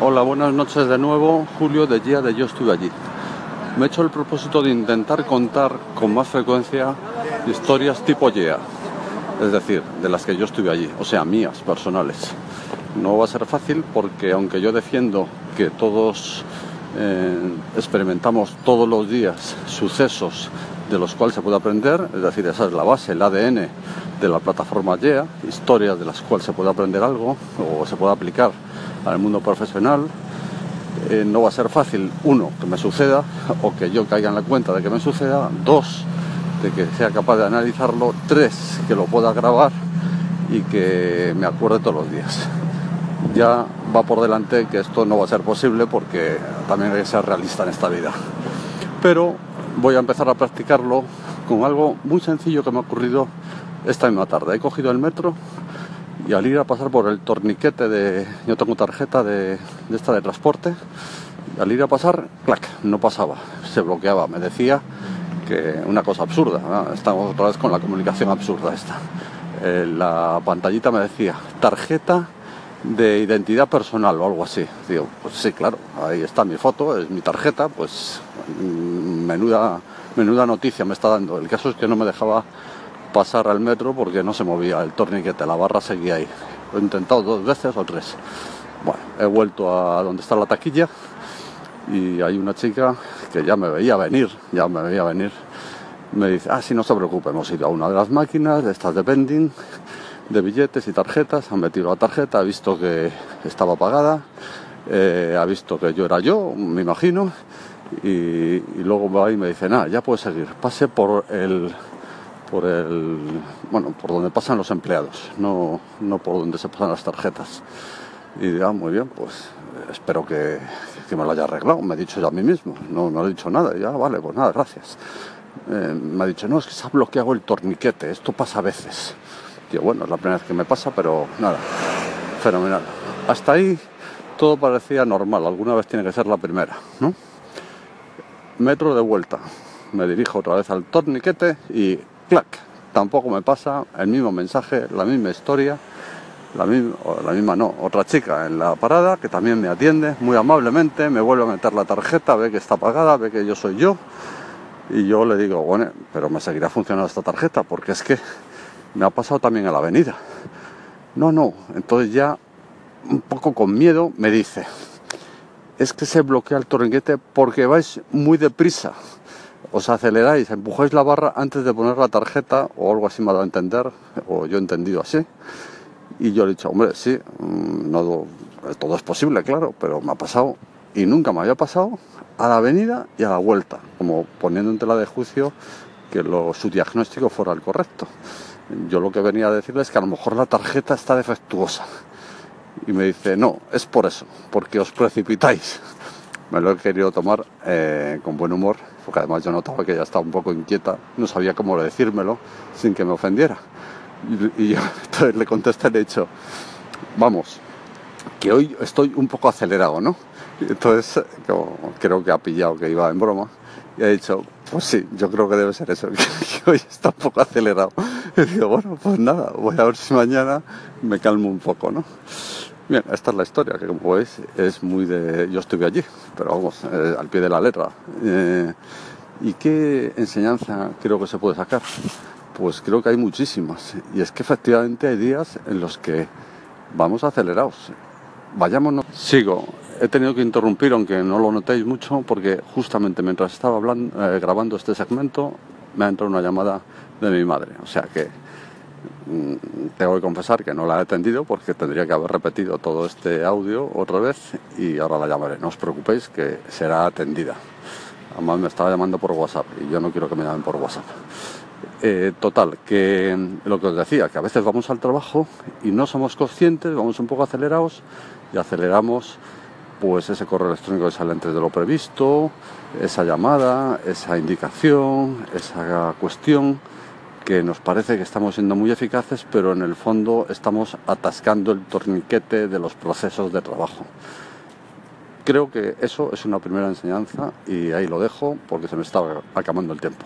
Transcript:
Hola, buenas noches de nuevo. Julio de día de Yo estuve allí. Me he hecho el propósito de intentar contar con más frecuencia historias tipo YEA, es decir, de las que yo estuve allí, o sea, mías, personales. No va a ser fácil porque aunque yo defiendo que todos eh, experimentamos todos los días sucesos de los cuales se puede aprender, es decir, esa es la base, el ADN de la plataforma YEA, historias de las cuales se puede aprender algo o se puede aplicar al mundo profesional. Eh, no va a ser fácil, uno, que me suceda o que yo caiga en la cuenta de que me suceda, dos, de que sea capaz de analizarlo, tres, que lo pueda grabar y que me acuerde todos los días. Ya va por delante que esto no va a ser posible porque también hay que ser realista en esta vida. Pero voy a empezar a practicarlo con algo muy sencillo que me ha ocurrido esta misma tarde. He cogido el metro y al ir a pasar por el torniquete de... Yo tengo tarjeta de, esta de transporte. Al ir a pasar, clac, no pasaba, se bloqueaba. Me decía que una cosa absurda. Estamos otra vez con la comunicación absurda esta. Eh, la pantallita me decía tarjeta de identidad personal o algo así. Digo, pues sí, claro, ahí está mi foto, es mi tarjeta, pues menuda, menuda noticia me está dando. El caso es que no me dejaba pasar al metro porque no se movía el torniquete, la barra seguía ahí. He intentado dos veces o tres. Bueno, he vuelto a donde está la taquilla y hay una chica que ya me veía venir, ya me veía venir. Me dice, ah, sí, no se preocupe, hemos ido a una de las máquinas, de estas de vending, de billetes y tarjetas, han metido la tarjeta, ha visto que estaba pagada, eh, ha visto que yo era yo, me imagino, y, luego va y me dice, nada, ya puede seguir, pase por el por el bueno por donde pasan los empleados no, no por donde se pasan las tarjetas y digo, ah, muy bien pues espero que, que, me lo haya arreglado me ha dicho ya a mí mismo no, no he dicho nada ya vale pues nada gracias. Eh, me ha dicho no es que se ha bloqueado el torniquete esto pasa a veces digo bueno es la primera vez que me pasa pero nada fenomenal hasta ahí todo parecía normal alguna vez tiene que ser la primera no metro de vuelta me dirijo otra vez al torniquete y clac, tampoco me pasa el mismo mensaje, la misma historia, la misma, la misma no, otra chica en la parada que también me atiende muy amablemente, me vuelve a meter la tarjeta, ve que está pagada, ve que yo soy yo y yo le digo, bueno, pero me seguirá funcionando esta tarjeta porque es que me ha pasado también a la avenida. No, no, entonces ya un poco con miedo me dice, es que se bloquea el torniquete porque vais muy deprisa os aceleráis, empujáis la barra antes de poner la tarjeta o algo así me dado a entender, o yo he entendido así. Y yo le he dicho, hombre, sí, mm, todo es posible, claro, pero me ha pasado y nunca me había pasado a la avenida y a la vuelta, como poniendo en tela de juicio que su diagnóstico fuera el correcto. Yo lo que venía a decirle es que a lo mejor la tarjeta está defectuosa. Y me dice, no, es por eso, porque os precipitáis me lo he querido tomar eh, con buen humor, porque además yo notaba que ella estaba un poco inquieta, no sabía cómo decírmelo sin que me ofendiera. Y, yo entonces le contesté, le he dicho, vamos, que hoy estoy un poco acelerado, ¿no? entonces creo que ha pillado que iba en broma y ha dicho, pues sí, yo creo que debe ser eso, que hoy está un poco acelerado. Y digo, bueno, pues nada, voy a ver si mañana me calmo un poco, ¿no? Bien, esta es la historia, que como veis es muy de... Yo estuve allí, pero vamos, eh, al pie de la letra. Eh, ¿Y qué enseñanza creo que se puede sacar? Pues creo que hay muchísimas. Y es que efectivamente hay días en los que vamos acelerados. Vayámonos. Sigo. He tenido que interrumpir, aunque no lo notéis mucho, porque justamente mientras estaba hablando, eh, grabando este segmento, me ha entrado una llamada de mi madre. O sea que Mm, tengo que confesar que no la he atendido porque tendría que haber repetido todo este audio otra vez y ahora la llamaré. No os preocupéis que será atendida. Además me estaba llamando por WhatsApp y yo no quiero que me llamen por WhatsApp. Eh, total, que lo que os decía, que a veces vamos al trabajo y no somos conscientes, vamos un poco acelerados y aceleramos pues ese correo electrónico que sale antes de lo previsto, esa llamada, esa indicación, esa cuestión que nos parece que estamos siendo muy eficaces, pero en el fondo estamos atascando el torniquete de los procesos de trabajo. Creo que eso es una primera enseñanza y ahí lo dejo porque se me está acabando el tiempo.